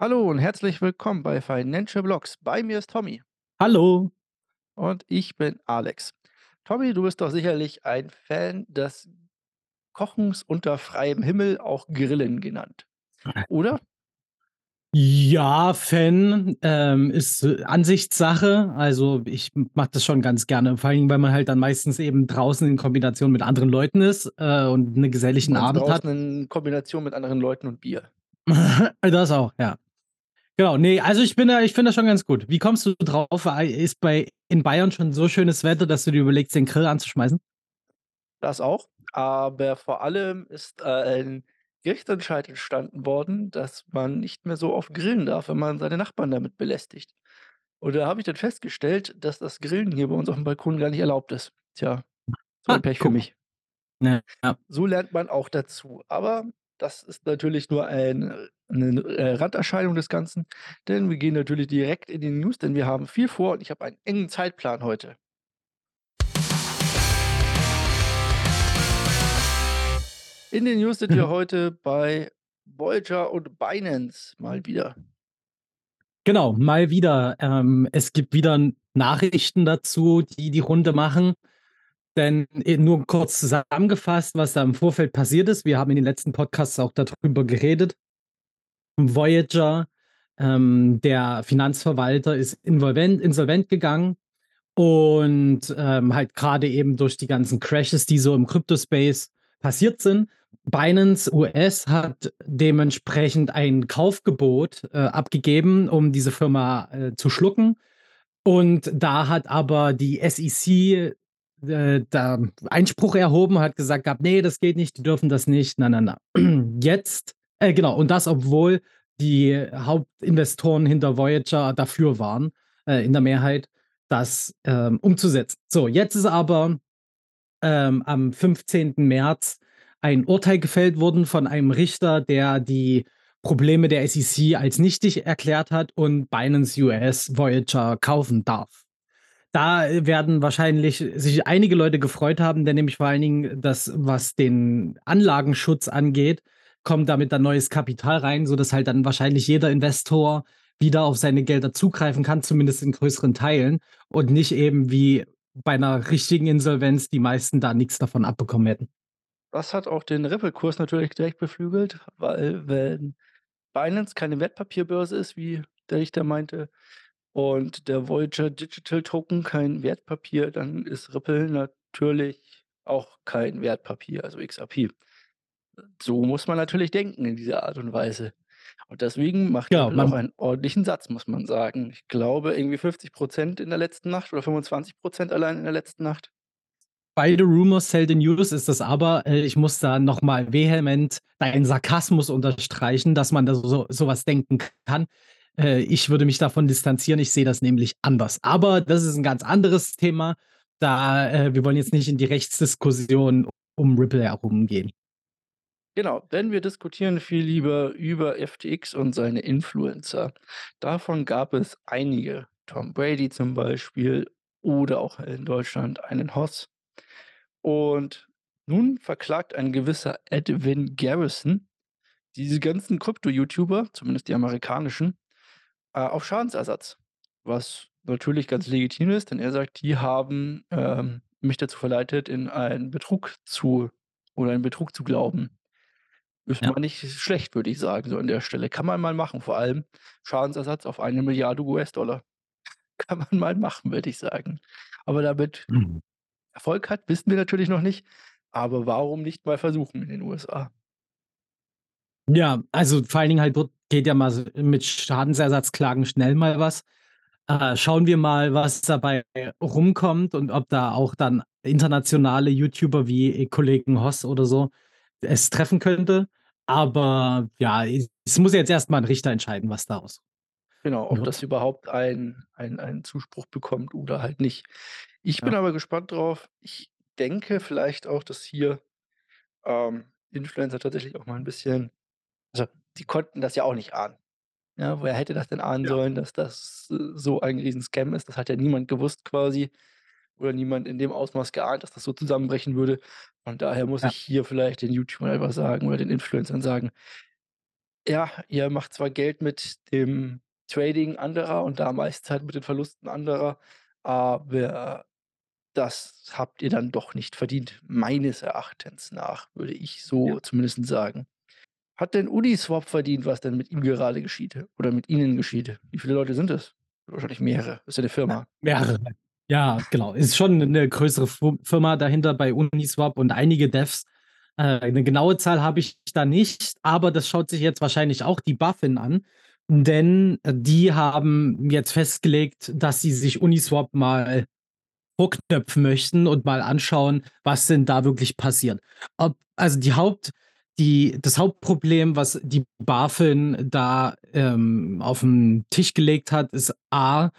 Hallo und herzlich willkommen bei Financial Blocks. Bei mir ist Tommy Hallo. und ich bin Alex. Tommy, du bist doch sicherlich ein Fan des Kochens unter freiem Himmel, auch Grillen genannt, oder? Ja, Fan, ähm, ist, äh, Ansichtssache. Also, ich mache das schon ganz gerne, vor Dingen, weil man halt dann meistens eben draußen in Kombination mit anderen Leuten ist, äh, und 'ne Du geselligen meinst Abend hat. draußen in Kombination mit anderen Leuten und Bier? Das auch, ja. Genau, ne, also ich bin da ich finde das schon ganz gut. Wie kommst du drauf? Ei ist bei in Bayern schon so schönes Wetter, dass du dir überlegst, den Grill anzuschmeißen? Das auch, aber vor allem ist, äh, ein Gerichtsentscheid entstanden worden, dass man nicht mehr so oft grillen darf, wenn man seine Nachbarn damit belästigt. Und da habe ich dann festgestellt, dass das Grillen hier bei uns aufm Balkon gar nicht erlaubt ist. Tja, so Ah, ein Pech für guck. mich. Ja, ja. So lernt man auch dazu. Aber das ist natürlich nur ein äh, 'ne, äh, Randerscheinung des Ganzen, denn wir gehen natürlich direkt in die News, denn wir haben viel vor und ich habe einen engen Zeitplan heute. In den News sind wir heute bei Voyager und Binance mal wieder. Genau, mal wieder. Ähm, es gibt wieder Nachrichten dazu, die die Runde machen. Denn e nur kurz zusammengefasst, was da im Vorfeld passiert ist. Wir haben in den letzten Podcasts auch da drüber geredet. Voyager, ähm, der Finanzverwalter ist involvent insolvent gegangen und, ähm, halt grade eben durch die ganzen Crashes, die so im Krypto-Space passiert sind. Binance US hat dementsprechend ein Kaufgebot, äh, abgegeben, um diese Firma, äh, zu schlucken. Und da hat aber die SEC, äh, da Einspruch erhoben, hat gesagt gehabt: „Ne, das geht nicht, die dürfen das nicht, na, na, na.“ Jetzt äh, genau, und das, obwohl die Hauptinvestoren hinter Voyager dafür waren, äh, in der Mehrheit, das, ähm, umzusetzen. So, jetzt ist aber, ähm, am 15. März ein Urteil gefällt worden von einem Richter, der die Probleme der SEC als nichtig erklärt hat und Binance US Voyager kaufen darf. Da, werden wahrscheinlich sich einige Leute gefreut haben, denn nämlich vor allen Dingen das, was den Anlagenschutz angeht, kommt damit dann neues Kapital rein, sodass halt dann wahrscheinlich jeder Investor wieder auf seine Gelder zugreifen kann, zumindest in größeren Teilen und nicht eben wie bei 'ner richtigen Insolvenz die meisten da nix davon abbekommen hätten. Das hat auch den Ripple-Kurs natürlich direkt beflügelt, weil wenn Binance keine Wertpapierbörse ist, wie der Richter meinte, und der Voyager Digital Token kein Wertpapier, dann ist Ripple natürlich auch kein Wertpapier, also XRP. So muss man natürlich denken in dieser Art und Weise. Und deswegen macht Genau, Ripple auch einen ordentlichen Satz, muss man sagen. Ich glaube, irgendwie 50 % in der letzten Nacht oder 25 % allein in der letzten Nacht. Beide Rumors sell the news ist das aber, äh, ich muss da noch mal vehement deinen Sarkasmus unterstreichen, dass man da so so was denken kann. Äh, ich würde mich davon distanzieren, ich sehe das nämlich anders. Aber das ist 'n ganz anderes Thema. Da äh, wir wollen jetzt nicht in die Rechtsdiskussion um Ripple herum gehen. Genau, denn wir diskutieren viel lieber über FTX und seine Influencer. Davon gab es einige. Tom Brady zum Beispiel oder auch in Deutschland einen Hoss. Und nun verklagt ein gewisser Edwin Garrison diese ganzen Krypto-YouTuber, zumindest die amerikanischen, äh, auf Schadensersatz. Was natürlich ganz legitim ist, denn er sagt, die haben, ähm, mich dazu verleitet, in einen Betrug zu oder einen Betrug zu glauben. Ist Ja. mal nicht schlecht, würde ich sagen, so an der Stelle. Kann man mal machen, vor allem Schadensersatz auf 1.000.000.000 US-Dollar. Kann man mal machen, würde ich sagen. Aber damit Mhm. Erfolg hat, wissen wir natürlich noch nicht, aber warum nicht mal versuchen in den USA? Ja, also vor allen Dingen halt dort geht ja mal so mit Schadensersatzklagen schnell mal was. Äh, schauen wir mal, was dabei rumkommt und ob da auch dann internationale YouTuber wie Kollegen Hoss oder so es treffen könnte. Aber ja, es muss jetzt erst mal 'n Richter entscheiden, was daraus Genau, ob das überhaupt ein ein einen Zuspruch bekommt oder halt nicht. Ich bin Ja. aber gespannt drauf. Ich denke vielleicht auch, dass hier, ähm, Influencer tatsächlich auch mal 'n bisschen also, die konnten das ja auch nicht ahnen. Ja, wer hätte das denn ahnen Ja. sollen, dass das, äh, so ein Riesen-Scam ist? Das hat ja niemand gewusst quasi oder niemand in dem Ausmaß geahnt, dass das so zusammenbrechen würde. Von daher muss Ja. ich hier vielleicht den YouTubern einfach sagen oder den Influencern sagen Ja, ihr macht zwar Geld mit dem Trading anderer und da meist halt mit den Verlusten anderer, aber das habt ihr dann doch nicht verdient, meines Erachtens nach, würde ich Ja. so zumindest sagen. Hat denn Uniswap verdient, was denn mit ihm gerade geschieht oder mit Ihnen geschieht? Wie viele Leute sind es? Wahrscheinlich mehrere. Ist ja 'ne Firma. Mehrere. Ja, genau. Ist schon 'ne größere Firma dahinter bei Uniswap und einige Devs. Äh, 'ne genaue Zahl habe ich da nicht, aber das schaut sich jetzt wahrscheinlich auch die BaFin an, denn die haben jetzt festgelegt, dass sie sich Uniswap mal vorknöpfen möchten und mal anschauen, was denn da wirklich passiert. Ob also die Haupt die das Hauptproblem, was die BaFin da, ähm, auf 'n Tisch gelegt hat, ist A,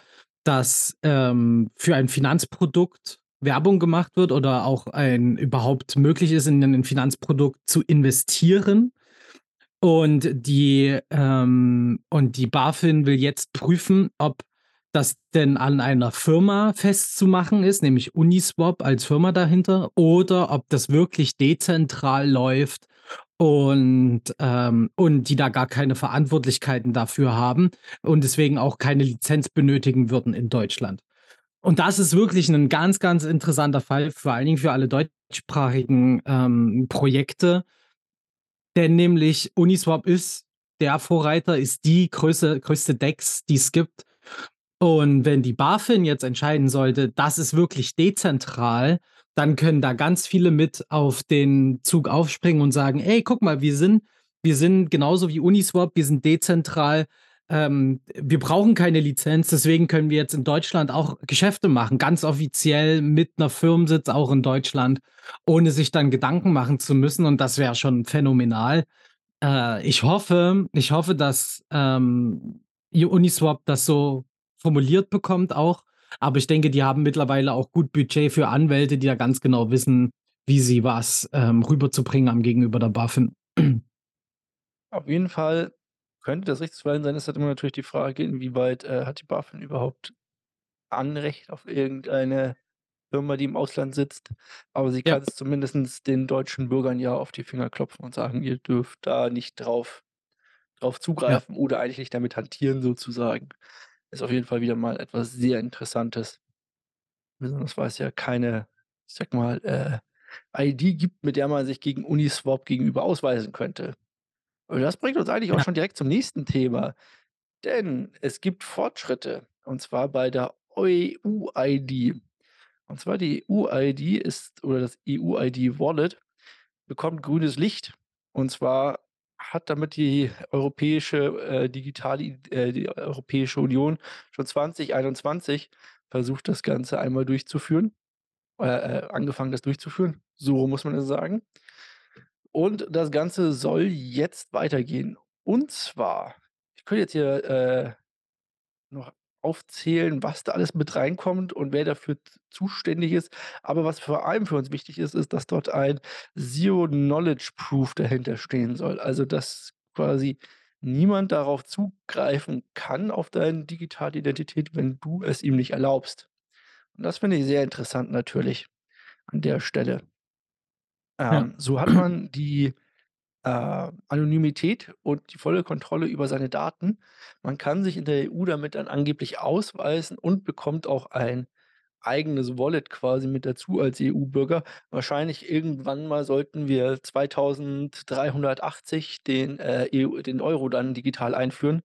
dass, ähm, für ein Finanzprodukt Werbung gemacht wird oder auch ein überhaupt möglich ist, in 'nen Finanzprodukt zu investieren. Und die, ähm und die BaFin will jetzt prüfen, ob das denn an einer Firma festzumachen ist, nämlich Uniswap als Firma dahinter, oder ob das wirklich dezentral läuft und, ähm und die da gar keine Verantwortlichkeiten dafür haben und deswegen auch keine Lizenz benötigen würden in Deutschland. Und das ist wirklich 'nen ganz, ganz interessanter Fall, vor allen Dingen für alle deutschsprachigen, ähm, Projekte. Denn nämlich Uniswap ist der Vorreiter, ist die größte größte DEX, die es gibt. Und wenn die BaFin jetzt entscheiden sollte, das ist wirklich dezentral, dann können da ganz viele mit auf den Zug aufspringen und sagen: „Ey, guck mal, wir sind wir sind genauso wie Uniswap, wir sind dezentral. Ähm, wir brauchen keine Lizenz, deswegen können wir jetzt in Deutschland auch Geschäfte machen, ganz offiziell mit 'ner Firmensitz auch in Deutschland, ohne sich dann Gedanken machen zu müssen.“ Und das wäre schon phänomenal. Äh, ich hoffe ich hoffe, dass, ähm, Uni Uniswap das so formuliert bekommt auch, aber ich denke, die haben mittlerweile auch gut Budget für Anwälte, die ja ganz genau wissen, wie sie was, ähm, rüberzubringen haben gegenüber der BaFin. Auf jeden Fall könnte das Rechtsfallen sein. Es ist halt immer natürlich die Frage, inwieweit, äh, hat die BaFin überhaupt Anrecht auf irgendeine Firma, die im Ausland sitzt. Aber sie Ja. kann's zumindest den deutschen Bürgern ja auf die Finger klopfen und sagen: „Ihr dürft da nicht drauf drauf Ja. zugreifen oder eigentlich nicht damit hantieren“, sozusagen. Ist auf jeden Fall wieder mal etwas sehr Interessantes. Besonders weil es ja keine, ich sage mal, äh, ID gibt, mit der man sich gegen Uniswap gegenüber ausweisen könnte. Und das bringt uns eigentlich auch Ja. schon direkt zum nächsten Thema, denn es gibt Fortschritte, und zwar bei der EU-ID. Und zwar die EU-ID ist oder das EU-ID-Wallet bekommt grünes Licht. Und zwar hat damit die europäische, äh, digitale äh, die Europäische Union schon 2021 versucht, das Ganze einmal durchzuführen äh, äh, angefangen, das durchzuführen. So muss man es sagen. Und das Ganze soll jetzt weitergehen. Und zwar ich könnte jetzt hier, äh, noch aufzählen, was da alles mit reinkommt und wer dafür zuständig ist. Aber was vor allem für uns wichtig ist, ist, dass dort ein Zero Knowledge Proof dahinter stehen soll. Also, dass quasi niemand darauf zugreifen kann auf deine digitale Identität, wenn du es ihm nicht erlaubst. Und das finde ich sehr interessant natürlich an der Stelle. Ja. Ähm, so hat man die, äh, Anonymität und die volle Kontrolle über seine Daten. Man kann sich in der EU damit dann angeblich ausweisen und bekommt auch ein eigenes Wallet quasi mit dazu als EU-Bürger. Wahrscheinlich irgendwann mal sollten wir 2380 den, äh, EU den Euro dann digital einführen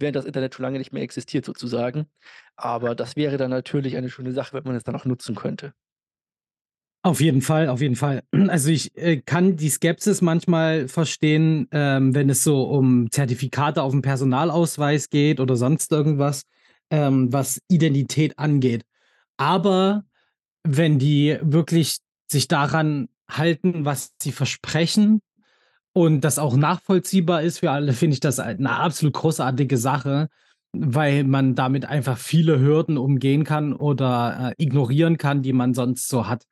während das Internet schon lange nicht mehr existiert sozusagen. Aber das wäre dann natürlich eine schöne Sache, wenn man es dann auch nutzen könnte. Auf jeden Fall, auf jeden Fall. Also, ich, äh, kann die Skepsis manchmal verstehen, ähm, wenn es so um Zertifikate aufm Personalausweis geht oder sonst irgendwas, ähm, was Identität angeht. Aber wenn die wirklich sich daran halten, was sie versprechen und das auch nachvollziehbar ist für alle, finde ich das halt 'ne absolut großartige Sache, weil man damit einfach viele Hürden umgehen kann oder, äh, ignorieren kann, die man sonst so hat.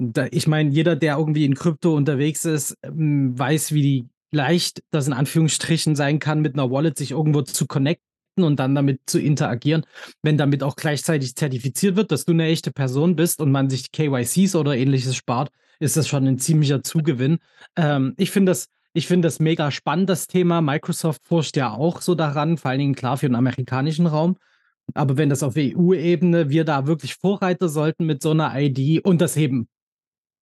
Da ich meine, jeder, der irgendwie in Krypto unterwegs ist, hm, weiß, wie leicht das in Anführungsstrichen sein kann, mit 'ner Wallet sich irgendwo zu connecten und dann damit zu interagieren. Wenn damit auch gleichzeitig zertifiziert wird, dass du 'ne echte Person bist und man sich KYCs oder Ähnliches spart, ist das schon 'n ziemlicher Zugewinn. Ähm, ich finde das Ich finde das mega spannend, das Thema. Microsoft forscht ja auch so daran, vor allen Dingen klar für den amerikanischen Raum. Aber wenn das auf EU-Ebene wir da wirklich Vorreiter sollten mit so einer ID und das eben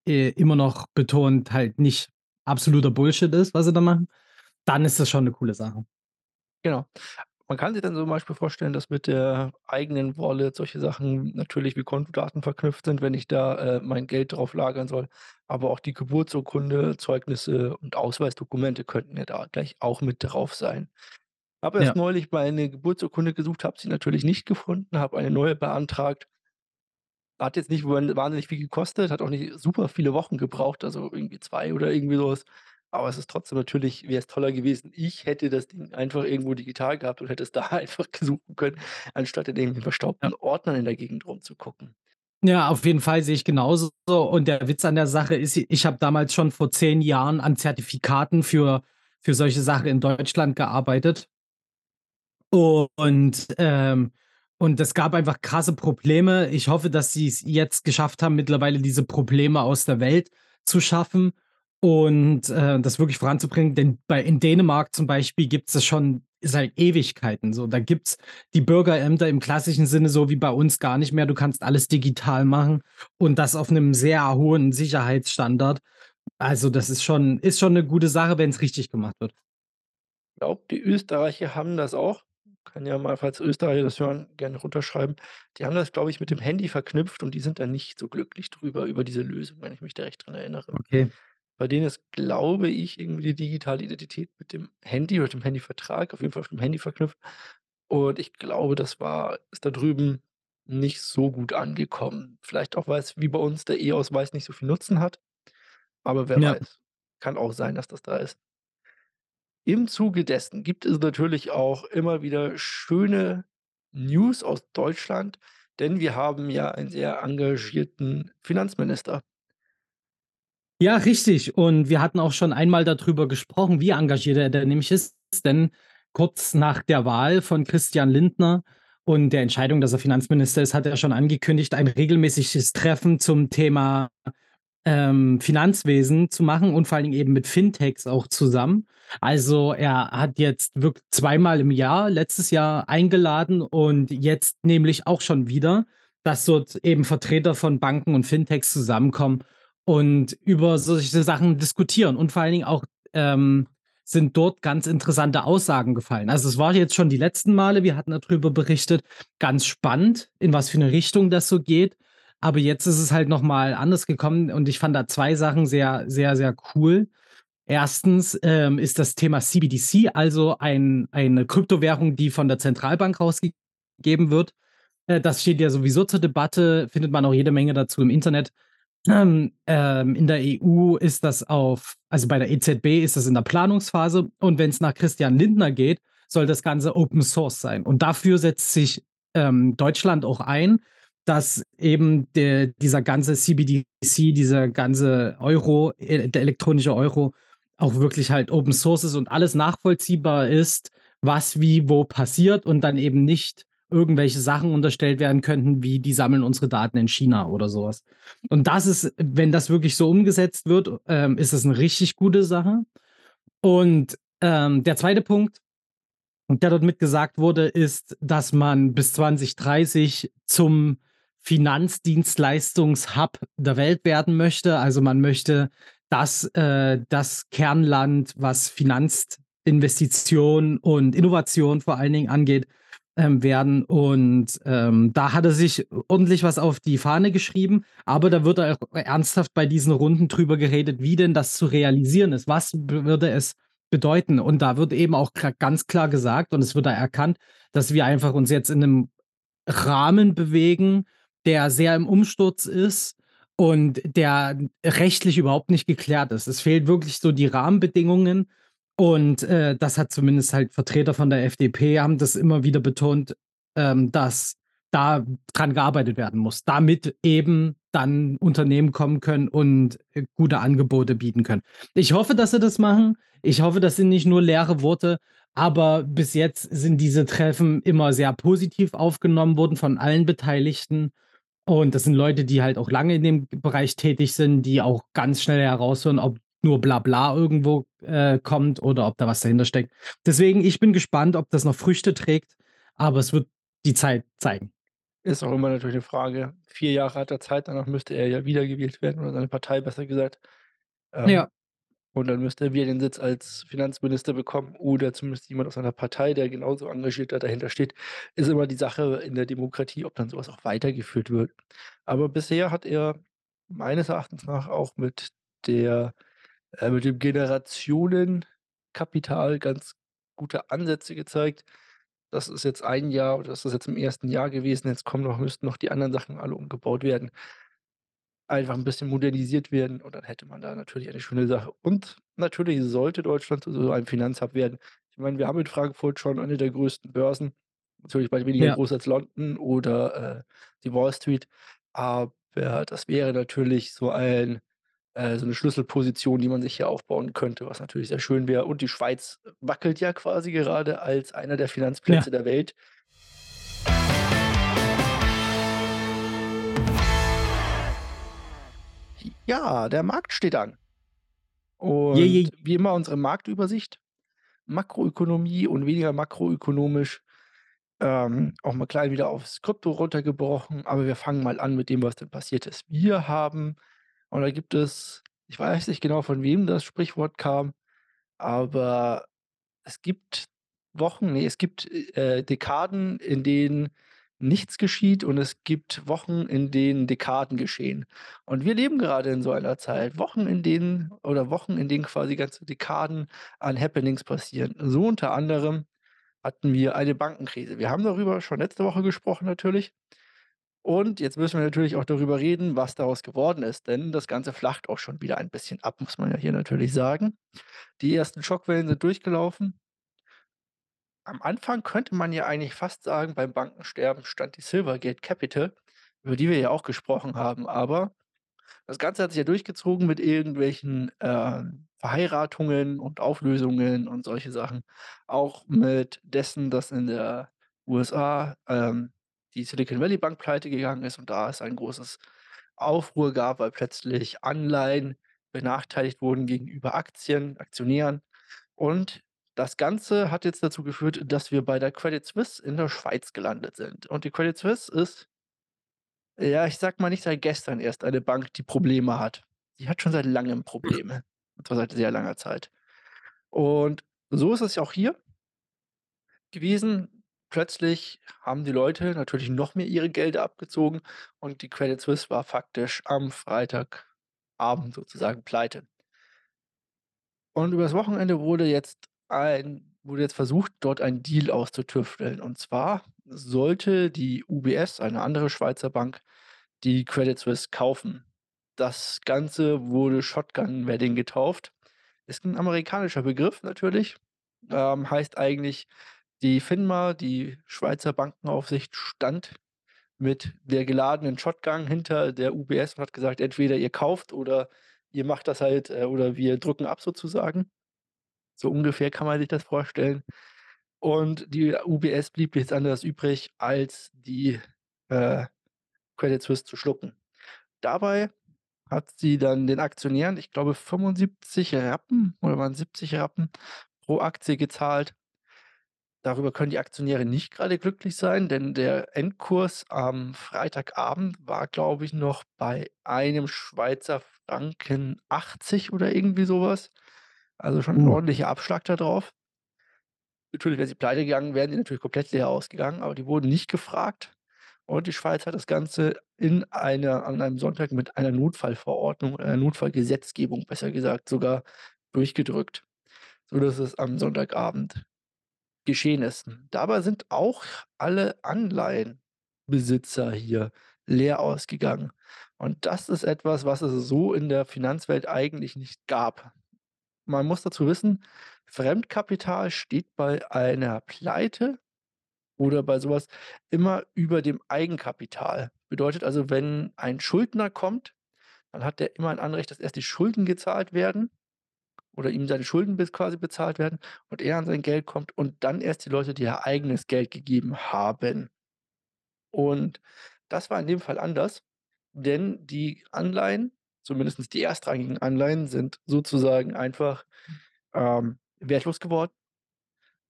äh, immer noch betont halt nicht absoluter Bullshit ist, was sie da machen, dann ist das schon eine coole Sache. Genau. Man kann sich dann zum Beispiel vorstellen, dass mit der eigenen Wallet solche Sachen natürlich wie Kontodaten verknüpft sind, wenn ich da, äh, mein Geld drauf lagern soll. Aber auch die Geburtsurkunde, Zeugnisse und Ausweisdokumente könnten ja da gleich auch mit drauf sein. Habe erst Ja. neulich meine Geburtsurkunde gesucht, habe sie natürlich nicht gefunden, habe eine neue beantragt. Hat jetzt nicht wahnsinnig viel gekostet, hat auch nicht super viele Wochen gebraucht, also irgendwie 2 oder irgendwie so was. Aber es ist trotzdem natürlich wäre es toller gewesen, ich hätte das Ding einfach irgendwo digital gehabt und hätte es da einfach suchen können, anstatt in irgendwelchen verstaubten Ordnern in der Gegend rumzugucken. Ja, auf jeden Fall sehe ich genauso. Und der Witz an der Sache ist, ich habe damals schon vor 10 Jahren an Zertifikaten für für solche Sachen in Deutschland gearbeitet. Und, ähm und es gab einfach krasse Probleme. Ich hoffe, dass sie es jetzt geschafft haben, mittlerweile diese Probleme aus der Welt zu schaffen und, äh, das wirklich voranzubringen. Denn bei in Dänemark zum Beispiel gibt's das schon seit Ewigkeiten so. Da gibt's die Bürgerämter im klassischen Sinne so wie bei uns gar nicht mehr. Du kannst alles digital machen und das auf einem sehr hohen Sicherheitsstandard. Also, das ist schon ist schon eine gute Sache, wenn es richtig gemacht wird. Ich glaube, die Österreicher haben das auch. Kann ja mal, falls Österreicher das hören, gerne runterschreiben. Die haben das, glaube ich, mit dem Handy verknüpft und die sind da nicht so glücklich drüber, über diese Lösung, wenn ich mich da recht dran erinnere. Okay. Bei denen ist, glaube ich, irgendwie die digitale Identität mit dem Handy oder dem Handyvertrag auf jeden Fall auf dem Handy verknüpft. Und ich glaube, das war ist da drüben nicht so gut angekommen. Vielleicht auch, weil's wie bei uns der E-Ausweis nicht so viel Nutzen hat, aber wer Ja. weiß. Kann auch sein, dass das da ist. Im Zuge dessen gibt es natürlich auch immer wieder schöne News aus Deutschland, denn wir haben ja einen sehr engagierten Finanzminister. Ja, richtig. Und wir hatten auch schon einmal darüber gesprochen, wie engagiert er denn nämlich ist. Denn kurz nach der Wahl von Christian Lindner und der Entscheidung, dass er Finanzminister ist, hat er schon angekündigt, ein regelmäßiges Treffen zum Thema ähm, Finanzwesen zu machen und vor allen Dingen eben mit Fintechs auch zusammen. Also er hat jetzt wirklich zweimal im Jahr, letztes Jahr eingeladen und jetzt nämlich auch schon wieder, dass dort eben Vertreter von Banken und Fintechs zusammenkommen und über solche Sachen diskutieren. Und vor allen Dingen auch ähm, sind dort ganz interessante Aussagen gefallen. Also es war jetzt schon die letzten Male, wir hatten darüber berichtet, ganz spannend, in was für eine Richtung das so geht. Aber jetzt ist es halt noch mal anders gekommen und ich fand da 2 Sachen sehr, sehr, sehr cool. Erstens, ähm, ist das Thema CBDC, also ein eine Kryptowährung, die von der Zentralbank rausgegeben wird. Äh, das steht ja sowieso zur Debatte, findet man auch jede Menge dazu im Internet. Ähm, ähm, in der EU ist das auf also bei der EZB ist das in der Planungsphase und wenn es nach Christian Lindner geht, soll das Ganze Open Source sein. Und dafür setzt sich, ähm, Deutschland auch ein, dass eben der dieser ganze CBDC, dieser ganze Euro, e der elektronische Euro auch wirklich halt Open Source ist und alles nachvollziehbar ist, was wie wo passiert und dann eben nicht irgendwelche Sachen unterstellt werden könnten, wie die sammeln unsere Daten in China oder sowas. Und das ist wenn das wirklich so umgesetzt wird, ähm, ist das eine richtig gute Sache. Und, ähm, der zweite Punkt, der dort mitgesagt wurde, ist, dass man bis 2030 zum Finanzdienstleistungs-Hub der Welt werden möchte. Also, man möchte das äh, das Kernland, was Finanzinvestition und Innovation vor allen Dingen angeht, ähm, werden. Und, ähm, da hat er sich ordentlich was auf die Fahne geschrieben, aber da wird er auch ernsthaft bei diesen Runden drüber geredet, wie denn das zu realisieren ist. Was würde es bedeuten? Und da wird eben auch ganz klar gesagt und es wird da erkannt, dass wir einfach uns jetzt in 'nem Rahmen bewegen, der sehr im Umsturz ist und der rechtlich überhaupt nicht geklärt ist. Es fehlt wirklich so die Rahmenbedingungen und, äh, das hat zumindest halt Vertreter von der FDP haben das immer wieder betont, ähm, dass da dran gearbeitet werden muss, damit eben dann Unternehmen kommen können und, äh, gute Angebote bieten können. Ich hoffe, dass sie das machen. Ich hoffe, das sind nicht nur leere Worte, aber bis jetzt sind diese Treffen immer sehr positiv aufgenommen worden von allen Beteiligten. Und das sind Leute, die halt auch lange in dem Bereich tätig sind, die auch ganz schnell heraushören, ob nur Blabla irgendwo, äh, kommt oder ob da was dahinter steckt. Deswegen, ich bin gespannt, ob das noch Früchte trägt, aber es wird die Zeit zeigen. Ist auch immer natürlich 'ne Frage. 4 Jahre hat er Zeit, danach müsste er ja wiedergewählt werden oder seine Partei besser gesagt. Ähm, Ja. Und dann müsste er wieder den Sitz als Finanzminister bekommen oder zumindest jemand aus seiner Partei, der genauso engagiert da dahinter steht. Ist immer die Sache in der Demokratie, ob dann so was auch weitergeführt wird. Aber bisher hat er meines Erachtens nach auch mit der äh, mit dem Generationenkapital ganz gute Ansätze gezeigt. Das ist jetzt 1 Jahr oder das ist jetzt im 1. Jahr gewesen. Jetzt kommen noch müssten noch die anderen Sachen alle umgebaut werden. Einfach 'n bisschen modernisiert werden und dann hätte man da natürlich eine schöne Sache. Und natürlich sollte Deutschland zu so einem Finanzhub werden. Ich meine, wir haben in Frankfurt schon eine der größten Börsen, natürlich weit weniger Ja. groß als London oder, äh, die Wall Street, aber das wäre natürlich so ein äh, so 'ne Schlüsselposition, die man sich hier aufbauen könnte, was natürlich sehr schön wäre. Und die Schweiz wackelt ja quasi gerade als einer der Ja. Finanzplätze der Welt. Ja, der Markt steht an. J j Und wie immer unsere Marktübersicht, Makroökonomie und weniger makroökonomisch, ähm, auch mal klein wieder aufs Krypto runtergebrochen, aber wir fangen mal an mit dem, was denn passiert ist. Wir haben und da gibt es ich weiß nicht genau, von wem das Sprichwort kam, aber es gibt Wochen ne, es gibt, äh, Dekaden, in denen nichts geschieht und es gibt Wochen, in denen Dekaden geschehen. Und wir leben gerade in so einer Zeit. Wochen, in denen oder Wochen, in denen quasi ganze Dekaden an Happenings passieren. So unter anderem hatten wir eine Bankenkrise. Wir haben darüber schon letzte Woche gesprochen natürlich. Und jetzt müssen wir natürlich auch darüber reden, was daraus geworden ist, denn das Ganze flacht auch schon wieder ein bisschen ab, muss man ja hier natürlich sagen. Die ersten Schockwellen sind durchgelaufen. Am Anfang könnte man ja eigentlich fast sagen, beim Bankensterben stand die Silvergate Capital, über die wir ja auch gesprochen haben. Aber das Ganze hat sich ja durchgezogen mit irgendwelchen, ähm, Verheiratungen und Auflösungen und solche Sachen. Auch mit dessen, dass in der USA, ähm, die Silicon Valley Bank pleitegegangen ist und da es ein großes Aufruhr gab, weil plötzlich Anleihen benachteiligt wurden gegenüber Aktien Aktionären. Und das Ganze hat jetzt dazu geführt, dass wir bei der Credit Suisse in der Schweiz gelandet sind. Und die Credit Suisse ist ja, ich sage mal nicht seit gestern erst eine Bank, die Probleme hat. Die hat schon seit Langem Probleme, und zwar seit sehr langer Zeit. Und so ist es ja auch hier gewesen. Plötzlich haben die Leute natürlich noch mehr ihre Gelder abgezogen und die Credit Suisse war faktisch am Freitagabend sozusagen pleite. Und übers Wochenende wurde jetzt ein wurde jetzt versucht, dort einen Deal auszutüfteln. Und zwar sollte die UBS, eine andere Schweizer Bank, die Credit Suisse kaufen. Das Ganze wurde Shotgun Wedding getauft. Ist 'n amerikanischer Begriff natürlich. Ähm, heißt eigentlich, die FINMA, die Schweizer Bankenaufsicht, stand mit der geladenen Shotgun hinter der UBS und hat gesagt: „Entweder ihr kauft oder ihr macht das halt, äh oder wir drücken ab sozusagen.“ So ungefähr kann man sich das vorstellen. Und die UBS blieb nichts anderes übrig, als die, äh, Credit Suisse zu schlucken. Dabei hat sie dann den Aktionären, ich glaube, 75 Rappen oder waren 70 Rappen pro Aktie gezahlt. Darüber können die Aktionäre nicht grade glücklich sein, denn der Endkurs am Freitagabend war, glaube ich, noch bei einem Schweizer Franken 80 oder irgendwie so was. Also, schon 'n Uh. ordentlicher Abschlag da drauf. Natürlich, wären sie pleitegegangen, wären die natürlich komplett leer ausgegangen, aber die wurden nicht gefragt. Und die Schweiz hat das Ganze in einer an einem Sonntag mit einer Notfallverordnung äh, Notfallgesetzgebung, besser gesagt, sogar durchgedrückt, sodass es am Sonntagabend geschehen ist. Dabei sind auch alle Anleihenbesitzer hier leer ausgegangen. Und das ist etwas, was es so in der Finanzwelt eigentlich nicht gab. Man muss dazu wissen, Fremdkapital steht bei einer Pleite oder bei so was immer über dem Eigenkapital. Bedeutet also, wenn ein Schuldner kommt, dann hat der immer ein Anrecht, dass erst die Schulden gezahlt werden oder ihm seine Schulden bis quasi bezahlt werden und er an sein Geld kommt und dann erst die Leute, die ihr eigenes Geld gegeben haben. Und das war in dem Fall anders, denn die Anleihen zumindest die erstrangigen Anleihen sind sozusagen einfach, ähm, wertlos geworden.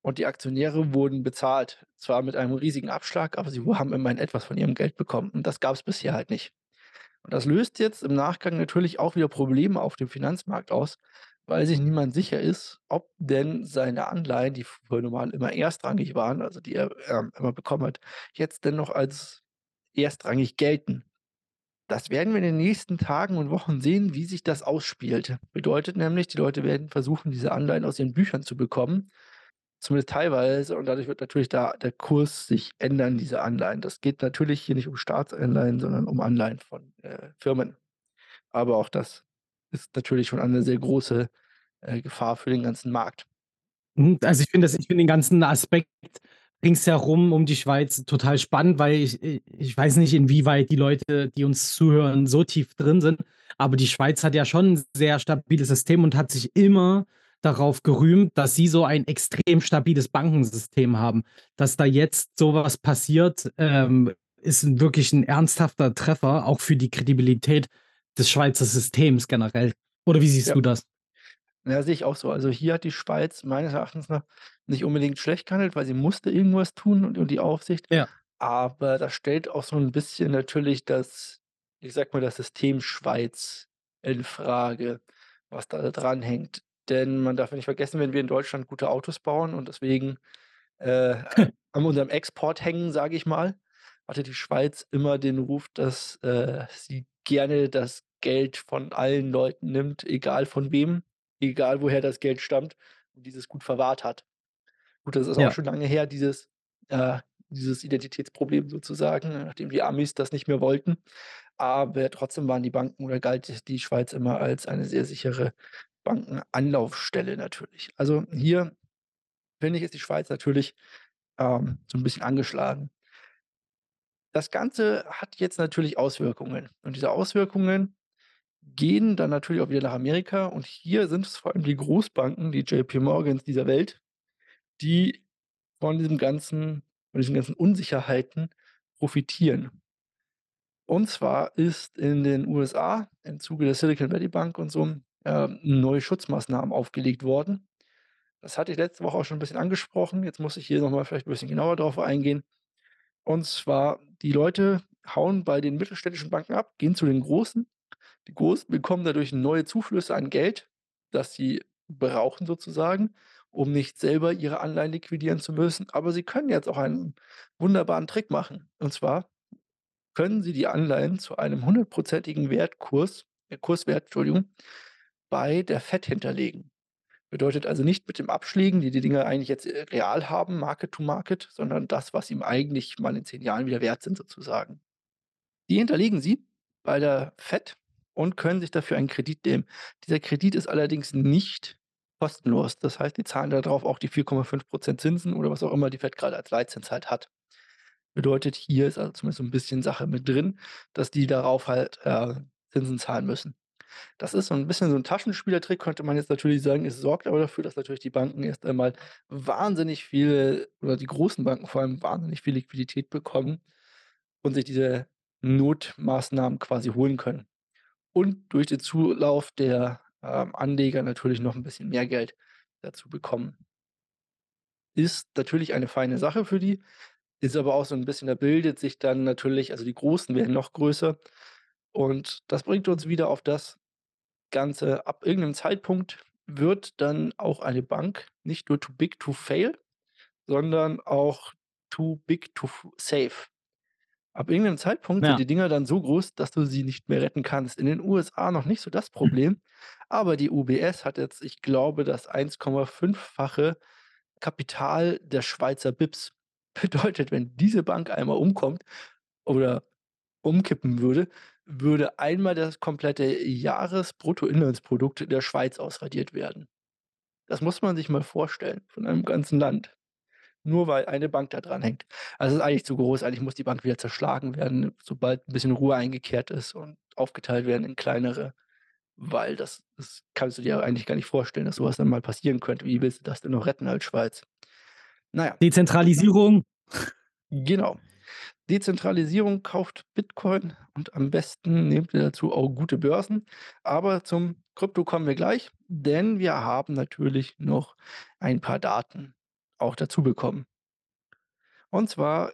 Und die Aktionäre wurden bezahlt, zwar mit einem riesigen Abschlag, aber sie haben immerhin etwas von ihrem Geld bekommen und das gab's bisher halt nicht. Und das löst jetzt im Nachgang natürlich auch wieder Probleme auf dem Finanzmarkt aus, weil sich niemand sicher ist, ob denn seine Anleihen, die früher normal immer erstrangig waren, also die er, ähm, immer bekommen hat, jetzt denn noch als erstrangig gelten. Das werden wir in den nächsten Tagen und Wochen sehen, wie sich das ausspielt. Bedeutet nämlich, die Leute werden versuchen, diese Anleihen aus ihren Büchern zu bekommen, zumindest teilweise und dadurch wird natürlich da der Kurs sich ändern, diese Anleihen. Das geht natürlich hier nicht um Staatsanleihen, sondern um Anleihen von, äh, Firmen. Aber auch das ist natürlich schon eine sehr große, äh, Gefahr für den ganzen Markt. Mhm, also, ich finde finde den ganzen Aspekt ringsherum um die Schweiz total spannend, weil ich ich weiß nicht, inwieweit die Leute, die uns zuhören, so tief drin sind, aber die Schweiz hat ja schon 'n sehr stabiles System und hat sich immer darauf gerühmt, dass sie so ein extrem stabiles Bankensystem haben. Dass da jetzt so was passiert, ähm, ist wirklich 'n ernsthafter Treffer, auch für die Kredibilität des Schweizer Systems generell. Oder wie siehst Ja. du das? Ja, sehe ich auch so. Also, hier hat die Schweiz meines Erachtens nach nicht unbedingt schlecht gehandelt, weil sie musste irgendwas tun und und die Aufsicht. Ja. Aber das stellt auch so 'n bisschen natürlich das ich sage mal, das System Schweiz infrage, was da dranhängt. Denn man darf ja nicht vergessen, wenn wir in Deutschland gute Autos bauen und deswegen, äh, an unserem Export hängen, sage ich mal, hatte die Schweiz immer den Ruf, dass, äh, sie gerne das Geld von allen Leuten nimmt, egal von wem, egal woher das Geld stammt und dieses gut verwahrt hat. Gut, das ist auch Ja. schon lange her, dieses äh, dieses Identitätsproblem sozusagen, nachdem die Amis das nicht mehr wollten. Aber trotzdem waren die Banken oder galt die Schweiz immer als eine sehr sichere Bankenanlaufstelle natürlich. Also, hier finde ich, ist die Schweiz natürlich, ähm, so 'n bisschen angeschlagen. Das Ganze hat jetzt natürlich Auswirkungen und diese Auswirkungen gehen dann natürlich auch wieder nach Amerika und hier sind es vor allem die Großbanken, die JP Morgans dieser Welt, die von diesem ganzen von diesen ganzen Unsicherheiten profitieren. Und zwar ist in den USA im Zuge der Silicon Valley Bank und so, ähm, neue Schutzmaßnahmen aufgelegt worden. Das hatte ich letzte Woche auch schon 'n bisschen angesprochen. Jetzt muss ich hier noch mal vielleicht 'n bisschen genauer drauf eingehen. Und zwar, die Leute hauen bei den mittelständischen Banken ab, gehen zu den Großen. Die Großen bekommen dadurch neue Zuflüsse an Geld, das sie brauchen sozusagen, um nicht selber ihre Anleihen liquidieren zu müssen. Aber sie können jetzt auch einen wunderbaren Trick machen. Und zwar können sie die Anleihen zu einem hundertprozentigen Wertkurs äh, Kurswert, Entschuldigung, bei der Fed hinterlegen. Bedeutet also nicht mit dem Abschlägen, die die Dinger eigentlich jetzt, äh, real haben, Market to Market, sondern das, was ihm eigentlich mal in 10 Jahren wieder wert sind sozusagen. Die hinterlegen sie bei der Fed und können sich dafür einen Kredit nehmen. Dieser Kredit ist allerdings nicht kostenlos. Das heißt, die zahlen da drauf auch die 4,5 % Zinsen oder was auch immer die Fed grade als Leitzins halt hat. Bedeutet, hier ist also zumindest so 'n bisschen Sache mit drin, dass die darauf halt, äh, Zinsen zahlen müssen. Das ist so 'n bisschen so 'n Taschenspielertrick, könnte man jetzt natürlich sagen. Es sorgt aber dafür, dass natürlich die Banken erst einmal wahnsinnig viel oder die großen Banken vor allem wahnsinnig viel Liquidität bekommen und sich diese Notmaßnahmen quasi holen können. Und durch den Zulauf der, ähm, Anleger natürlich noch 'n bisschen mehr Geld dazu bekommen. Ist natürlich eine feine Sache für die, ist aber auch so 'n bisschen da bildet sich dann natürlich also, die Großen werden noch größer und das bringt uns wieder auf das Ganze ab irgend 'nem Zeitpunkt wird dann auch eine Bank nicht nur too big to fail, sondern auch too big to save. Ab irgend 'nem Zeitpunkt sind Ja. die Dinger dann so groß, dass du sie nicht mehr retten kannst. In den USA noch nicht so das Problem, aber die UBS hat jetzt, ich glaube, das 1,5-fache Kapital der Schweizer BIPs. Bedeutet, wenn diese Bank einmal umkommt oder umkippen würde, würde einmal das komplette Jahresbruttoinlandsprodukt der Schweiz ausradiert werden. Das muss man sich mal vorstellen von einem ganzen Land, nur weil eine Bank da dranhängt. Also, ist eigentlich zu groß. Eigentlich muss die Bank wieder zerschlagen werden, sobald 'n bisschen Ruhe eingekehrt ist und aufgeteilt werden in kleinere, weil das das kannst du dir eigentlich gar nicht vorstellen, dass so was dann mal passieren könnte. Wie willst du das denn noch retten als Schweiz? Na ja. Dezentralisierung. Genau. Dezentralisierung kauft Bitcoin und am besten nehmt ihr dazu auch gute Börsen. Aber zum Krypto kommen wir gleich, denn wir haben natürlich noch ein paar Daten auch dazu bekommen. Und zwar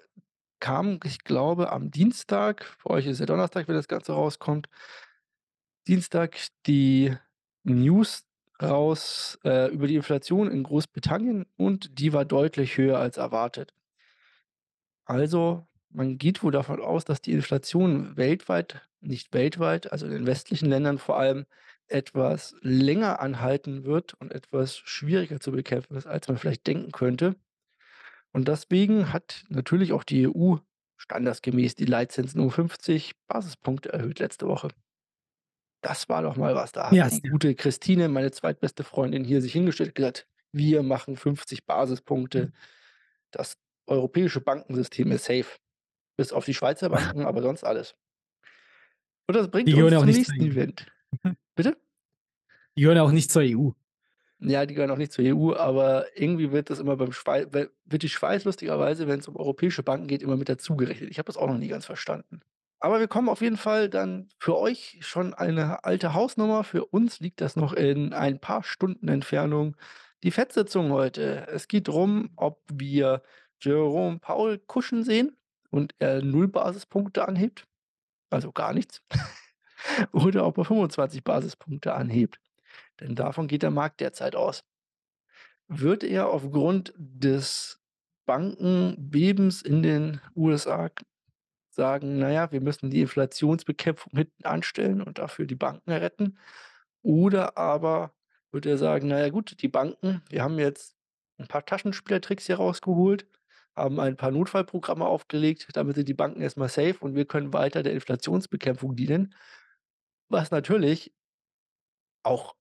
kam, ich glaube, am Dienstag, für euch ist ja Donnerstag, wenn das Ganze rauskommt, Dienstag die News raus äh, über die Inflation in Großbritannien und die war deutlich höher als erwartet. Also man geht wohl davon aus, dass die Inflation weltweit nicht weltweit, also in den westlichen Ländern vor allem, etwas länger anhalten wird und etwas schwieriger zu bekämpfen ist, als man vielleicht denken könnte. Und deswegen hat natürlich auch die EU standesgemäß die Leitzinsen um 50 Basispunkte erhöht letzte Woche. Das war doch mal was. Da hat Ja, die gute Christine, meine zweitbeste Freundin, hier sich hingestellt und gesagt: „Wir machen 50 Basispunkte. Das europäische Bankensystem ist safe.“ Bis auf die Schweizer Banken, aber sonst alles. Und das bringt Die uns zum nächsten. Event. Bitte? Die gehören auch nicht zur EU. Ja, die gehören auch nicht zur EU, aber irgendwie wird das immer beim Schwei we wird die Schweiz lustigerweise, wenn's um europäische Banken geht, immer mit dazugerechnet. Ich habe das auch noch nie ganz verstanden. Aber wir kommen auf jeden Fall dann für euch schon eine alte Hausnummer. Für uns liegt das noch in ein paar Stunden Entfernung. Die FED-Sitzung heute. Es geht drum, ob wir Jerome Powell kuschen sehen und er 0 Basispunkte anhebt, also gar nichts, oder ob er 25 Basispunkte anhebt. Denn davon geht der Markt derzeit aus. Wird er aufgrund des Bankenbebens in den USA sagen: „Na ja, wir müssen die Inflationsbekämpfung hinten anstellen und dafür die Banken retten?“ Oder aber wird er sagen: „Na ja gut, die Banken, wir haben jetzt 'n paar Taschenspielertricks hier rausgeholt, haben ein paar Notfallprogramme aufgelegt, damit sind die Banken erst mal safe und wir können weiter der Inflationsbekämpfung dienen.“ Was natürlich auch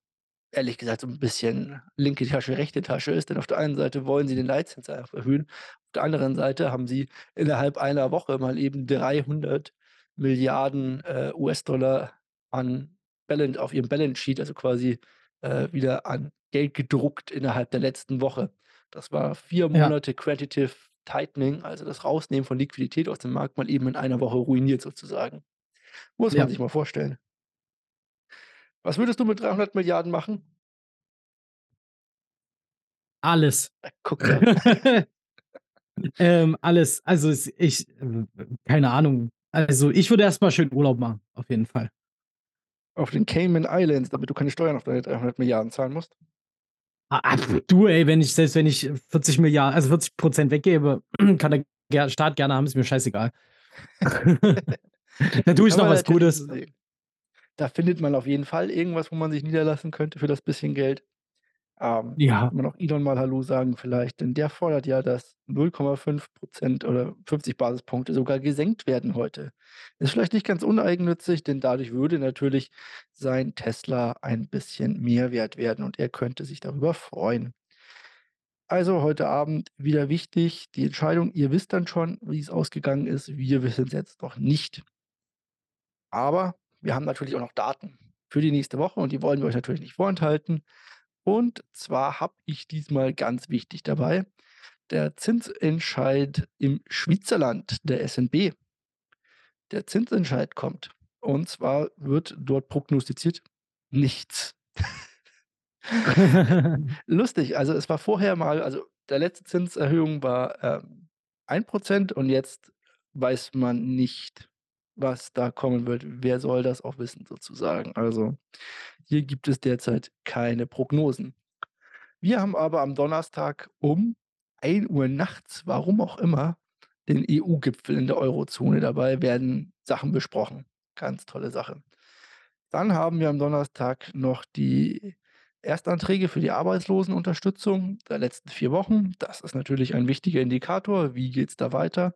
ehrlich gesagt so 'n bisschen linke Tasche, rechte Tasche ist, denn auf der einen Seite wollen sie den Leitzins einfach erhöhen. Auf der anderen Seite haben sie innerhalb einer Woche mal eben 300.000.000.000 äh, US-Dollar an Balan auf ihrem Balance Sheet, also quasi, äh, wieder an Geld gedruckt innerhalb der letzten Woche. Das war 4 Ja. Monate Quantitative Tightening, also das Rausnehmen von Liquidität aus dem Markt mal eben in einer Woche ruiniert sozusagen. Muss man Ja. sich mal vorstellen. Was würdest du mit 300.000.000.000 machen? Alles. Ah, guck da. Ähm, alles. Also, ich w keine Ahnung. Also, ich würde erst mal schön Urlaub machen, auf jeden Fall. Auf den Cayman Islands, damit du keine Steuern auf deine 300.000.000.000 zahlen musst? Ah, ah, du, ey, wenn ich selbst wenn ich 40 Milliard also 40 % weggebe, kann der Staat gerne haben, ist mir scheißegal. Da tue ich noch was Gutes. sehen. Da findet man auf jeden Fall irgendwas, wo man sich niederlassen könnte für das bisschen Geld. Ähm, Ja. kann man auch Elon mal hallo sagen vielleicht, denn der fordert ja, dass 0,5 % oder 50 Basispunkte sogar gesenkt werden heute. Ist vielleicht nicht ganz uneigennützig, denn dadurch würde natürlich sein Tesla ein bisschen mehr wert werden und er könnte sich darüber freuen. Also, heute Abend wieder wichtig, die Entscheidung. Ihr wisst dann schon, wie's ausgegangen ist. Wir wissen's jetzt noch nicht. Aber wir haben natürlich auch noch Daten für die nächste Woche und die wollen wir euch natürlich nicht vorenthalten. Und zwar habe ich diesmal ganz wichtig dabei, der Zinsentscheid im Schwitzerland, der SNB. Der Zinsentscheid kommt. Und zwar wird dort prognostiziert nichts. Lustig, also es war vorher mal also der letzte Zinserhöhung war, ähm, 1 % und jetzt weiß man nicht, was da kommen wird. Wer soll das auch wissen sozusagen? Also, hier gibt es derzeit keine Prognosen. Wir haben aber am Donnerstag um 1:00 nachts, warum auch immer, den EU-Gipfel in der Eurozone. Dabei werden Sachen besprochen. Ganz tolle Sache. Dann haben wir am Donnerstag noch die Erstanträge für die Arbeitslosenunterstützung der letzten 4 Wochen. Das ist natürlich ein wichtiger Indikator. Wie geht's da weiter?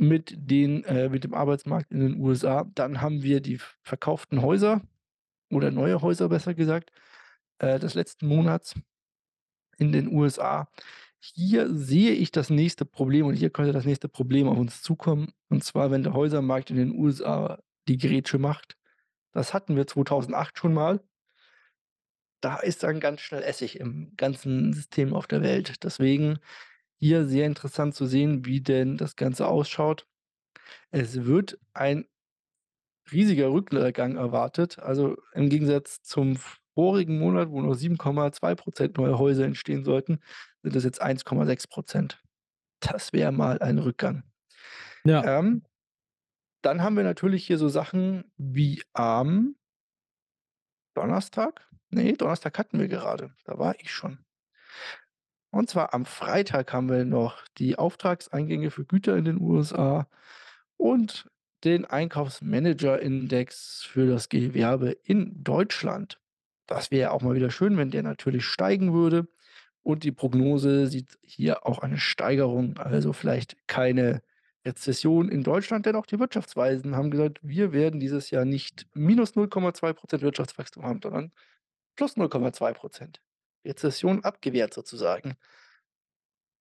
Mit den äh, mit dem Arbeitsmarkt in den USA. Dann haben wir die verkauften Häuser oder neue Häuser, besser gesagt, äh, des letzten Monats in den USA. Hier sehe ich das nächste Problem und hier könnte das nächste Problem auf uns zukommen. Und zwar, wenn der Häusermarkt in den USA die Grätsche macht. Das hatten wir 2008 schon mal. Da ist dann ganz schnell Essig im ganzen System auf der Welt. Deswegen hier sehr interessant zu sehen, wie denn das Ganze ausschaut. Es wird ein riesiger Rückgang erwartet. Also, im Gegensatz zum vorigen Monat, wo nur 7,2 % neue Häuser entstehen sollten, sind das jetzt 1,6 %. Das wäre mal ein Rückgang. Ja. Ähm, dann haben wir natürlich hier so Sachen wie am Donnerstag? Ne, Donnerstag hatten wir gerade, da war ich schon. Und zwar am Freitag haben wir noch die Auftragseingänge für Güter in den USA und den Einkaufsmanager-Index für das Gewerbe in Deutschland. Das wäre auch mal wieder schön, wenn der natürlich steigen würde. Und die Prognose sieht hier auch eine Steigerung, also vielleicht keine Rezession in Deutschland, denn auch die Wirtschaftsweisen haben gesagt: „Wir werden dieses Jahr nicht minus 0,2 % Wirtschaftswachstum haben, sondern plus 0,2 %.“ Rezession abgewehrt sozusagen.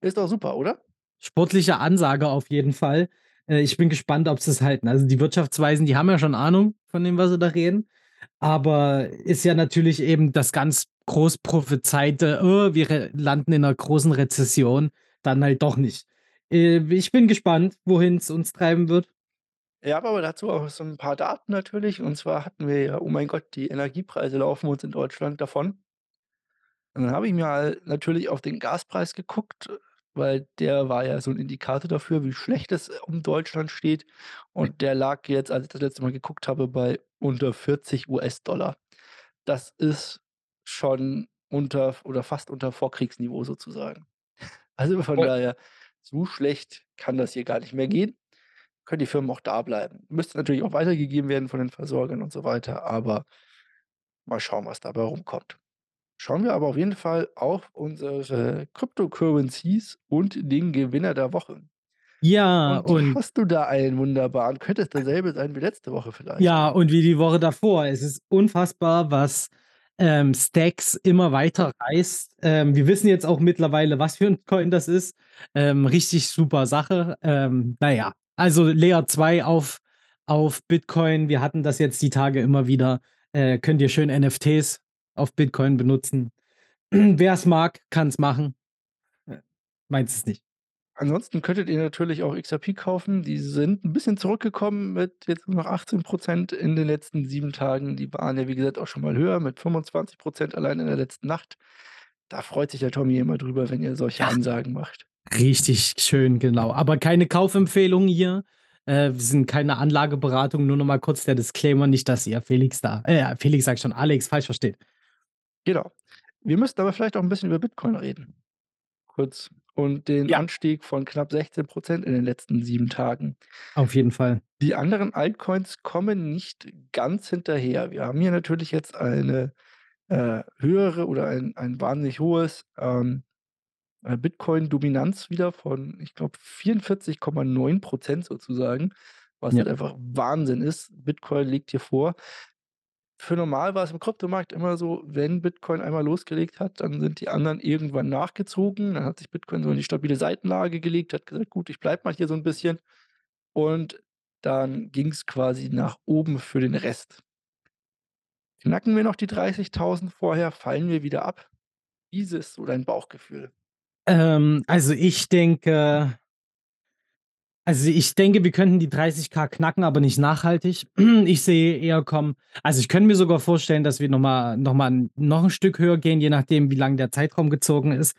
Ist doch super, oder? Sportliche Ansage auf jeden Fall. Äh, ich bin gespannt, ob sie's halten. Also, die Wirtschaftsweisen, die haben ja schon Ahnung von dem, was sie da reden. Aber ist ja natürlich eben das ganz groß prophezeite: „Oh, wir landen in 'ner großen Rezession“, dann halt doch nicht. Äh, ich bin gespannt, wohin's uns treiben wird. Ja, aber dazu auch so 'n paar Daten natürlich. Und zwar hatten wir ja, oh mein Gott, die Energiepreise laufen uns in Deutschland davon. Und dann habe ich mir halt natürlich auf den Gaspreis geguckt, weil der war ja so 'n Indikator dafür, wie schlecht es um Deutschland steht. Und der lag jetzt, als ich das letzte Mal geguckt habe, bei unter 40 $. Das ist schon unter oder fast unter Vorkriegsniveau sozusagen. Also, von Voll. daher, so schlecht kann das hier gar nicht mehr gehen. Können die Firmen auch da bleiben. Müsste natürlich auch weitergegeben werden von den Versorgern und so weiter, aber mal schauen, was dabei rumkommt. Schauen wir aber auf jeden Fall auf unsere Cryptocurrencies und den Gewinner der Woche. Ja, Und und hast du da einen wunderbaren? Könnte es derselbe sein wie letzte Woche vielleicht? Ja, und wie die Woche davor. Es ist unfassbar, was, ähm, Stacks immer weiter reißt. Ähm, wir wissen jetzt auch mittlerweile, was für 'n Coin das ist. Ähm, richtig super Sache. Ähm, na ja, also Layer 2 auf auf Bitcoin. Wir hatten das jetzt die Tage immer wieder. Äh, könnt ihr schön NFTs auf Bitcoin benutzen. Wer's mag, kann's machen. Äh, meins ist nicht. Ansonsten könntet ihr natürlich auch XRP kaufen. Die sind 'n bisschen zurückgekommen mit jetzt nur noch 18 % in den letzten 7 Tagen. Die waren ja, wie gesagt, auch schon mal höher mit 25 % allein in der letzten Nacht. Da freut sich der Tommy immer drüber, wenn ihr solche Ja. Ansagen macht. Richtig schön, genau. Aber keine Kaufempfehlung hier. Äh, wir sind keine Anlageberatung. Nur noch mal kurz der Disclaimer, nicht, dass ihr Felix da äh, Felix ich schon, Alex falsch versteht. Genau. Wir müssten aber vielleicht auch 'n bisschen über Bitcoin reden. Kurz und den Ja. Anstieg von knapp 16 % in den letzten 7 Tagen. Auf jeden Fall. Die anderen Altcoins kommen nicht ganz hinterher. Wir haben hier natürlich jetzt eine, äh, höhere oder ein ein wahnsinnig hohes, ähm, äh, Bitcoin-Dominanz wieder von, ich glaube, 44,9 % sozusagen, was Ja. halt einfach Wahnsinn ist. Bitcoin liegt hier vor. Für normal war es im Kryptomarkt immer so, wenn Bitcoin einmal losgelegt hat, dann sind die anderen irgendwann nachgezogen. Dann hat sich Bitcoin so in die stabile Seitenlage gelegt, hat gesagt: „Gut, ich bleibe mal hier so 'n bisschen.“ Und dann ging's quasi nach oben für den Rest. Knacken wir noch die 30.000 vorher, fallen wir wieder ab? Wie ist es so dein Bauchgefühl? Ähm, also ich denke also ich denke, wir könnten die 30.000 knacken, aber nicht nachhaltig. Ich sehe eher kommen also ich könnte mir sogar vorstellen, dass wir noch mal noch mal noch 'n Stück höher gehen, je nachdem, wie lang der Zeitraum gezogen ist.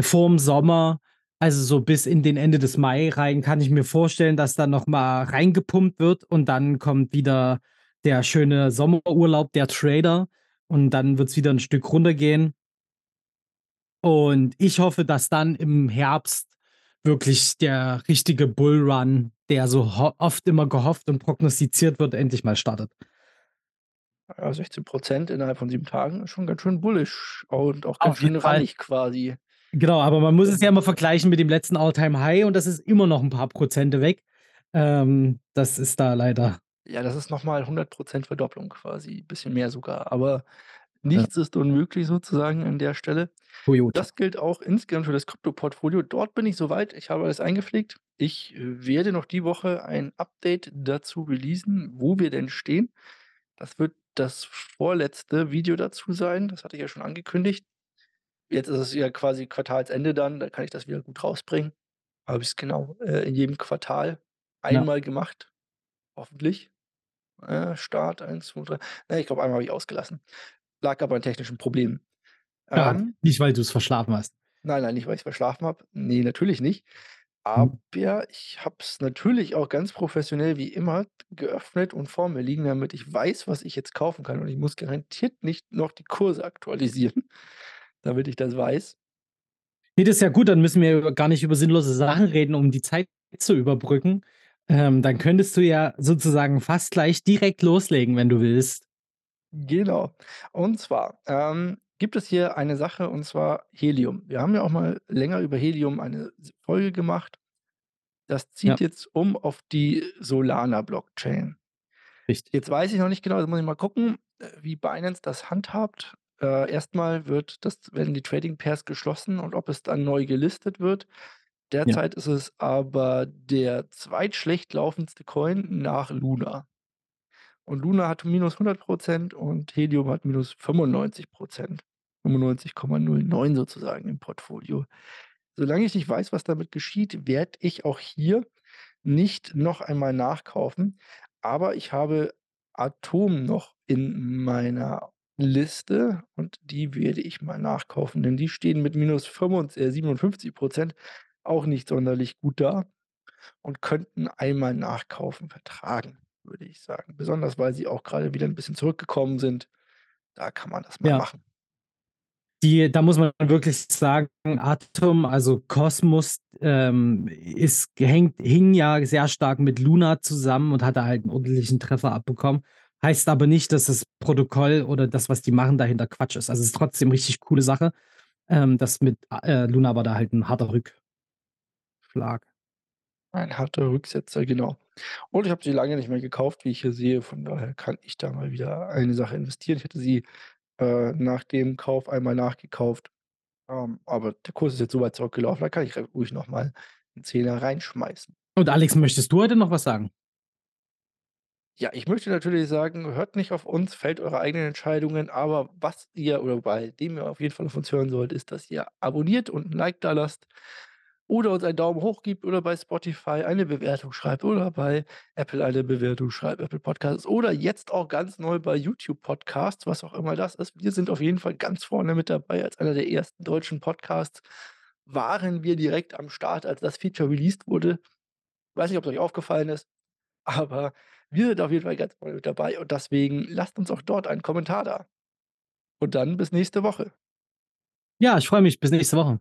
Vorm Sommer, also so bis in den Ende des Mai rein, kann ich mir vorstellen, dass da noch mal reingepumpt wird und dann kommt wieder der schöne Sommerurlaub der Trader und dann wird's wieder 'n Stück runtergehen. Und ich hoffe, dass dann im Herbst wirklich der richtige Bullrun, der so oft immer gehofft und prognostiziert wird, endlich mal startet. Ja, 16 % innerhalb von 7 Tagen ist schon ganz schön bullish und auch ganz Auf schön runnig quasi. Genau, aber man muss es ja immer vergleichen mit dem letzten All-Time-High und das ist immer noch 'n paar Prozente weg. Ähm, das ist da leider Ja, das ist noch mal 100 % Verdopplung quasi, bisschen mehr sogar. Aber Ja. nichts ist unmöglich sozusagen an der Stelle. Toyota. Das gilt auch insgesamt für das Kryptoportfolio. Dort bin ich so weit, ich habe alles eingepflegt. Ich werde noch die Woche ein Update dazu releasen, wo wir denn stehen. Das wird das vorletzte Video dazu sein. Das hatte ich ja schon angekündigt. Jetzt ist es ja quasi Quartalsende dann, da kann ich das wieder gut rausbringen. Habe ich's genau, äh, in jedem Quartal Ja. einmal gemacht, hoffentlich. Äh, Start 1, 2, 3. Ne, ich glaube, einmal habe ich ausgelassen. Lag aber an technischen Problemen. Ja, Ähm nicht, weil du's verschlafen hast. Nein, nein, nicht, weil ich's verschlafen habe. Ne, natürlich nicht. Mhm. Aber ich habe es natürlich auch ganz professionell wie immer geöffnet und vor mir liegen, damit ich weiß, was ich jetzt kaufen kann. Und ich muss garantiert nicht noch die Kurse aktualisieren, damit ich das weiß. Ne, das ist ja gut, dann müssen wir gar nicht über sinnlose Sachen reden, um die Zeit zu überbrücken. Ähm, dann könntest du ja sozusagen fast gleich direkt loslegen, wenn du willst. Genau. Und zwar, ähm, gibt es hier eine Sache, und zwar Helium. Wir haben ja auch mal länger über Helium eine Folge gemacht. Das Ja. zieht jetzt um auf die Solana-Blockchain. Richtig. Jetzt weiß ich noch nicht genau, da muss ich mal gucken, äh, wie Binance das handhabt. Äh, erst mal wird das werden die Trading Pairs geschlossen und ob es dann neu gelistet wird. Ja. Derzeit ist es aber der zweitschlecht laufendste Coin nach Luna. Und Luna hat -100 % und Helium hat -95 %, 95,09 sozusagen im Portfolio. Solange ich nicht weiß, was damit geschieht, werde ich auch hier nicht noch einmal nachkaufen. Aber ich habe Atom noch in meiner Liste und die werde ich mal nachkaufen, denn die stehen mit minus fünfunds äh, 57 % auch nicht sonderlich gut da und könnten einmal Nachkaufen vertragen, würde ich sagen. Besonders, weil sie auch grade wieder 'n bisschen zurückgekommen sind. Da kann man das mal Ja. machen. Die da muss man wirklich sagen, Atom, also Cosmos, ähm, ist hängt hing ja sehr stark mit Luna zusammen und hat da halt 'n ordentlichen Treffer abbekommen. Heißt aber nicht, dass das Protokoll oder das, was die machen, dahinter Quatsch ist. Also, es ist trotzdem richtig coole Sache. Ähm, das mit äh, Luna war da halt 'n harter Rückschlag. Ein harter Rücksetzer, genau. Und ich habe sie lange nicht mehr gekauft, wie ich hier sehe. Von daher kann ich da mal wieder eine Sache investieren. Ich hatte sie, äh, nach dem Kauf einmal nachgekauft, ähm, aber der Kurs ist jetzt so weit zurückgelaufen, da kann ich ruhig noch mal 'n Zehner reinschmeißen. Und Alex, möchtest du heute noch was sagen? Ja, ich möchte natürlich sagen, hört nicht auf uns, fällt eure eigenen Entscheidungen, aber was ihr oder bei dem ihr auf jeden Fall auf uns hören sollt, ist, dass ihr abonniert und 'n Like dalasst oder uns einen Daumen hoch gebt oder bei Spotify eine Bewertung schreibt oder bei Apple eine Bewertung schreibt, Apple Podcasts oder jetzt auch ganz neu bei YouTube Podcasts, was auch immer das ist. Wir sind auf jeden Fall ganz vorne mit dabei. Als einer der ersten deutschen Podcasts waren wir direkt am Start, als das Feature released wurde. Weiß nicht, ob's euch aufgefallen ist, aber wir sind auf jeden Fall ganz vorne mit dabei und deswegen lasst uns auch dort einen Kommentar da. Und dann bis nächste Woche. Ja, ich freue mich. Bis nächste Woche.